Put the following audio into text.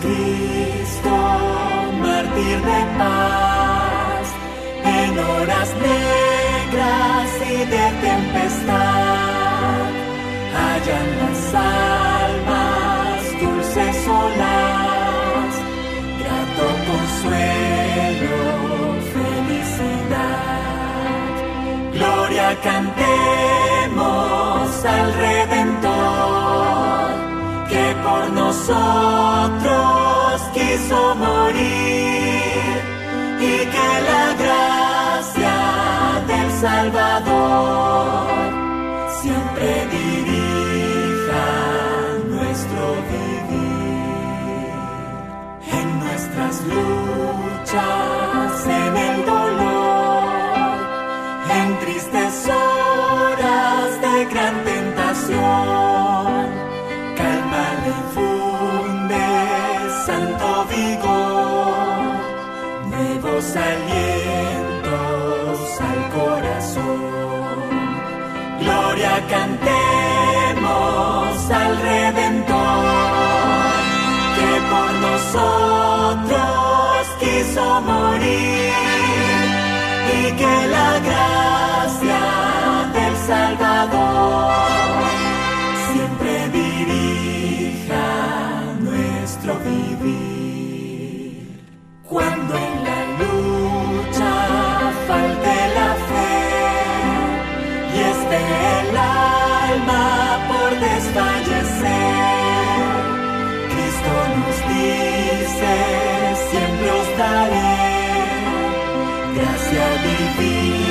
Cristo, mártir de paz, en horas negras y de tempestad, hallan las almas dulces olas, grato consuelo, felicidad. Gloria cantemos al Redentor, que por nosotros quiso morir y que la gracia del Salvador siempre dirija nuestro vivir en nuestras luchas, en el dolor, en tristes horas de gran santo vigor, nuevos alientos al corazón. Gloria cantemos al Redentor, que por nosotros quiso morir y que la gracia desfallecer, Cristo nos dice, siempre os daré gracia divina